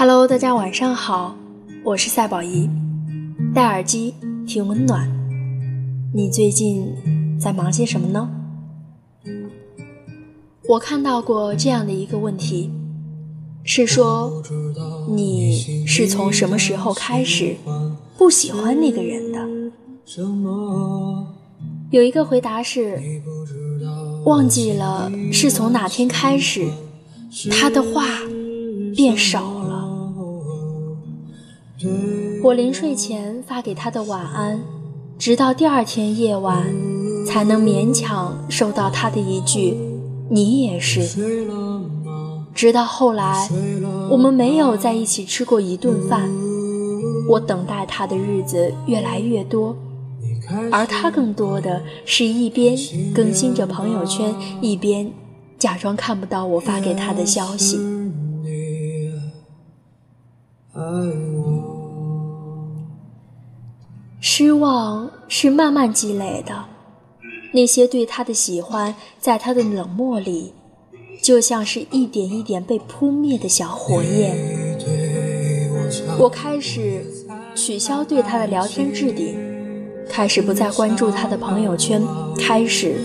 Hello，大家晚上好，我是赛宝仪，戴耳机听温暖。你最近在忙些什么呢？我看到过这样的一个问题，是说你是从什么时候开始不喜欢那个人的？有一个回答是忘记了是从哪天开始，他的话变少了。我临睡前发给他的晚安，直到第二天夜晚，才能勉强收到他的一句“你也是”。直到后来，我们没有在一起吃过一顿饭，我等待他的日子越来越多，而他更多的是一边更新着朋友圈，一边假装看不到我发给他的消息。失望是慢慢积累的，那些对他的喜欢，在他的冷漠里，就像是一点一点被扑灭的小火焰。我开始取消对他的聊天置顶，开始不再关注他的朋友圈，开始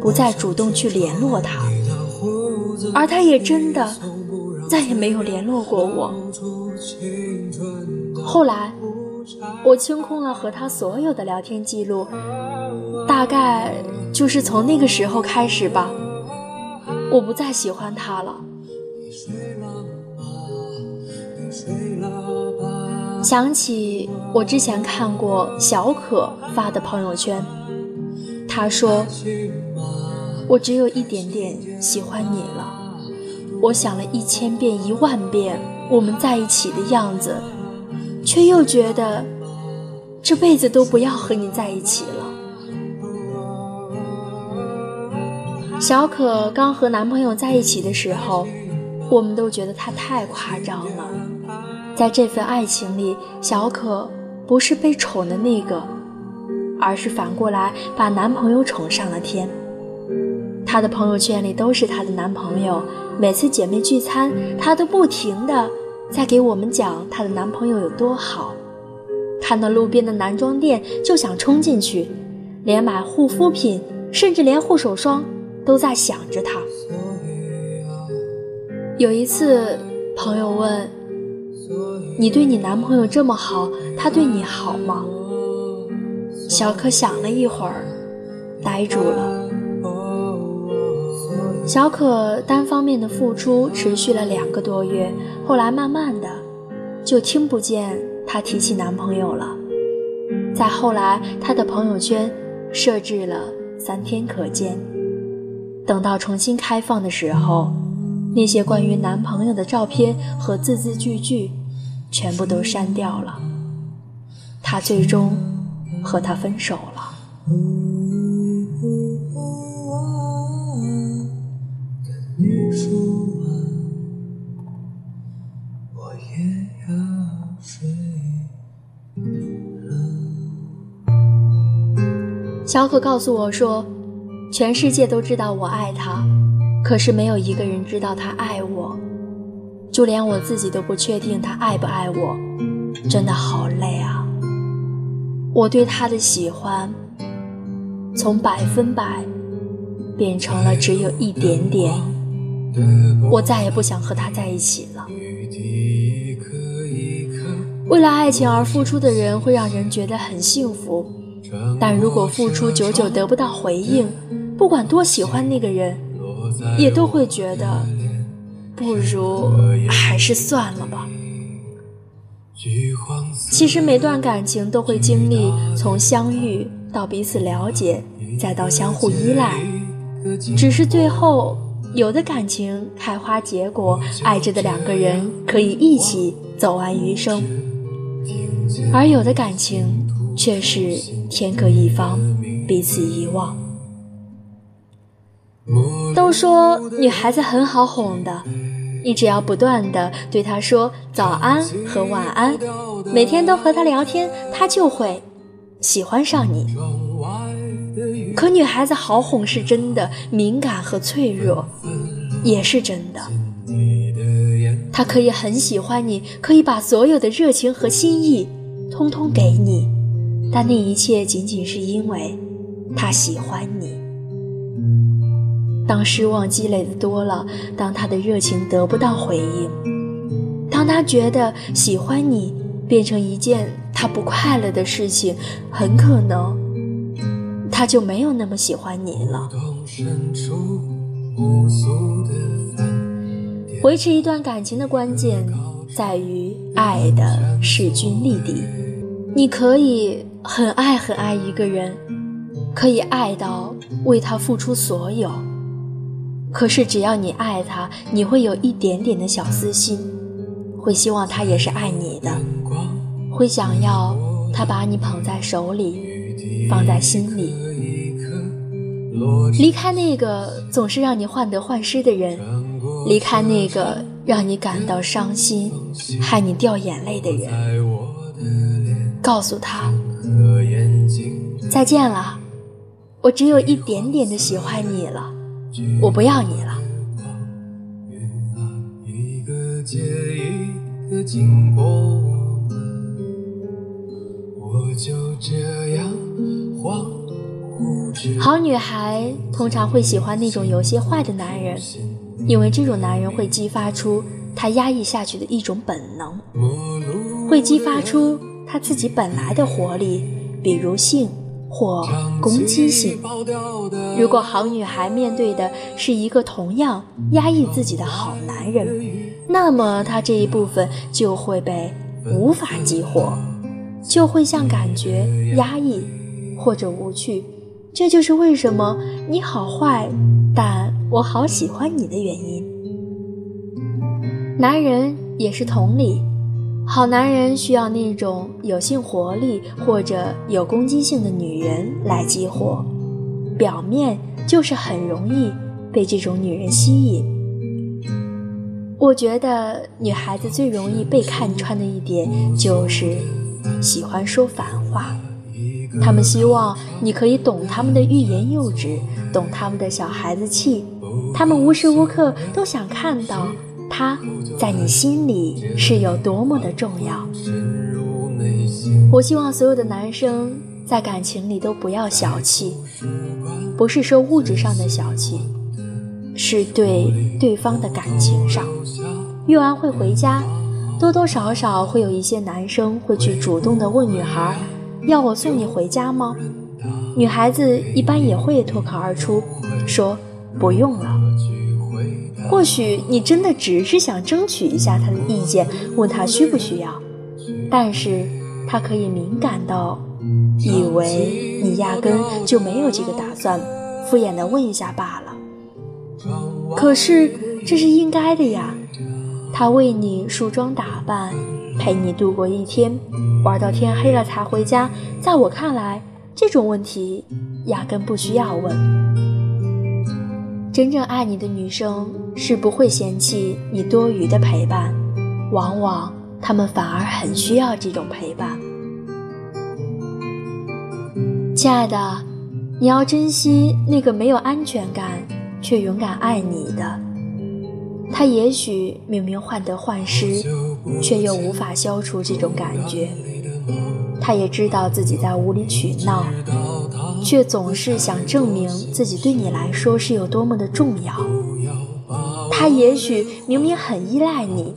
不再主动去联络他，而他也真的再也没有联络过我。后来。我清空了和他所有的聊天记录，大概就是从那个时候开始吧。我不再喜欢他了。想起我之前看过小可发的朋友圈，他说：“我只有一点点喜欢你了。我想了一千遍一万遍我们在一起的样子。”却又觉得这辈子都不要和你在一起了。小可刚和男朋友在一起的时候，我们都觉得他太夸张了。在这份爱情里，小可不是被宠的那个，而是反过来把男朋友宠上了天。她的朋友圈里都是她的男朋友，每次姐妹聚餐，她都不停的。在给我们讲她的男朋友有多好，看到路边的男装店就想冲进去，连买护肤品，甚至连护手霜都在想着他。有一次，朋友问：“你对你男朋友这么好，他对你好吗？”小可想了一会儿，呆住了。小可单方面的付出持续了两个多月，后来慢慢的，就听不见她提起男朋友了。再后来，她的朋友圈设置了三天可见。等到重新开放的时候，那些关于男朋友的照片和字字句句，全部都删掉了。她最终和他分手了。小可告诉我说：“全世界都知道我爱他，可是没有一个人知道他爱我，就连我自己都不确定他爱不爱我，真的好累啊！我对他的喜欢，从百分百变成了只有一点点。我再也不想和他在一起了。为了爱情而付出的人，会让人觉得很幸福。”但如果付出久久得不到回应，不管多喜欢那个人，也都会觉得不如还是算了吧。其实每段感情都会经历从相遇到彼此了解，再到相互依赖，只是最后有的感情开花结果，爱着的两个人可以一起走完余生，而有的感情。却是天各一方，彼此遗忘。都说女孩子很好哄的，你只要不断的对她说早安和晚安，每天都和她聊天，她就会喜欢上你。可女孩子好哄是真的，敏感和脆弱也是真的。她可以很喜欢你，可以把所有的热情和心意通通给你，但那一切仅仅是因为他喜欢你。当失望积累的多了，当他的热情得不到回应，当他觉得喜欢你变成一件他不快乐的事情，很可能他就没有那么喜欢你了。维持一段感情的关键在于爱的势均力敌。你可以很爱很爱一个人，可以爱到为他付出所有。可是只要你爱他，你会有一点点的小私心，会希望他也是爱你的，会想要他把你捧在手里，放在心里。离开那个总是让你患得患失的人。离开那个让你感到伤心、害你掉眼泪的人，告诉他再见了。我只有一点点的喜欢你了，我不要你了。好女孩通常会喜欢那种有些坏的男人。因为这种男人会激发出他压抑下去的一种本能，会激发出他自己本来的活力，比如性或攻击性。如果好女孩面对的是一个同样压抑自己的好男人，那么她这一部分就会被无法激活，就会像感觉压抑或者无趣。这就是为什么你好坏，但。我好喜欢你的原因。男人也是同理，好男人需要那种有性活力或者有攻击性的女人来激活，表面就是很容易被这种女人吸引。我觉得女孩子最容易被看穿的一点就是喜欢说反话，她们希望你可以懂她们的欲言又止，懂她们的小孩子气。他们无时无刻都想看到他在你心里是有多么的重要。我希望所有的男生在感情里都不要小气，不是说物质上的小气，是对对方的感情上。约完会回家，多多少少会有一些男生会去主动的问女孩：“要我送你回家吗？”女孩子一般也会脱口而出说。不用了。或许你真的只是想争取一下他的意见，问他需不需要，但是他可以敏感到以为你压根就没有这个打算，敷衍的问一下罢了。可是这是应该的呀，他为你梳妆打扮，陪你度过一天，玩到天黑了才回家。在我看来，这种问题压根不需要问。真正爱你的女生是不会嫌弃你多余的陪伴，往往她们反而很需要这种陪伴。亲爱的，你要珍惜那个没有安全感却勇敢爱你的。他也许明明患得患失，却又无法消除这种感觉。他也知道自己在无理取闹。却总是想证明自己对你来说是有多么的重要。他也许明明很依赖你，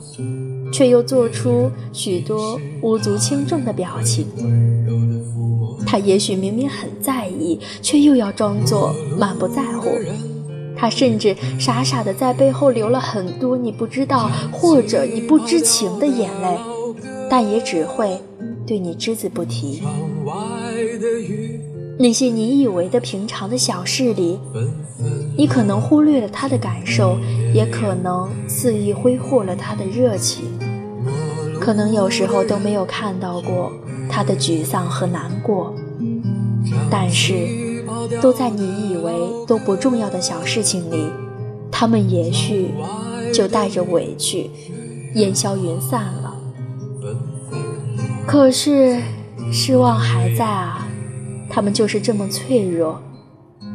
却又做出许多无足轻重的表情。他也许明明很在意，却又要装作满不在乎。他甚至傻傻的在背后流了很多你不知道或者你不知情的眼泪，但也只会对你只字不提。那些你以为的平常的小事里，你可能忽略了他的感受，也可能肆意挥霍了他的热情，可能有时候都没有看到过他的沮丧和难过。但是，都在你以为都不重要的小事情里，他们也许就带着委屈烟消云散了。可是，失望还在啊。他们就是这么脆弱，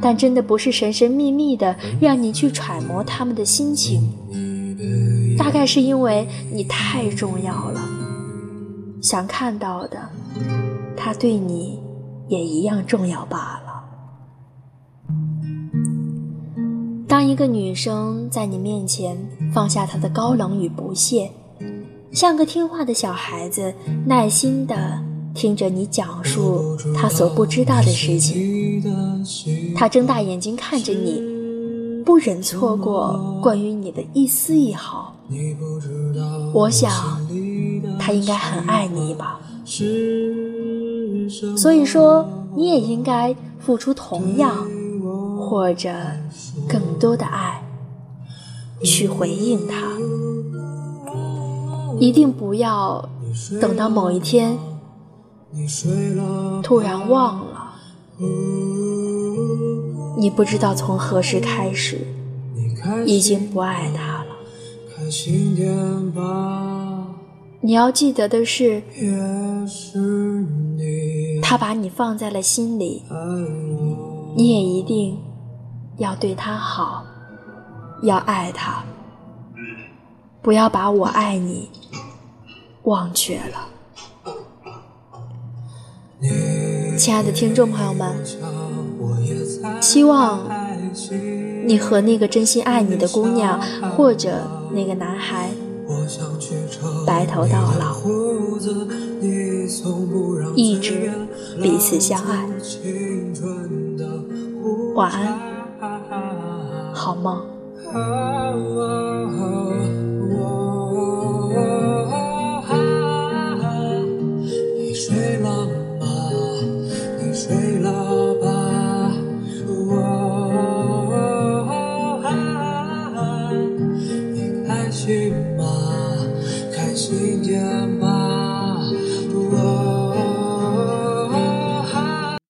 但真的不是神神秘秘的让你去揣摩他们的心情，大概是因为你太重要了，想看到的，他对你也一样重要罢了。当一个女生在你面前放下她的高冷与不屑，像个听话的小孩子，耐心的听着你讲述他所不知道的事情，他睁大眼睛看着你，不忍错过关于你的一丝一毫。我想，他应该很爱你吧。所以说，你也应该付出同样或者更多的爱，去回应他。一定不要等到某一天，突然忘了，你不知道从何时开始，已经不爱他了。你要记得的是，他把你放在了心里，你也一定要对他好，要爱他，不要把我爱你忘却了。亲爱的听众朋友们，希望你和那个真心爱你的姑娘，或者。那个男孩白头到老，一直彼此相爱。晚安，好梦。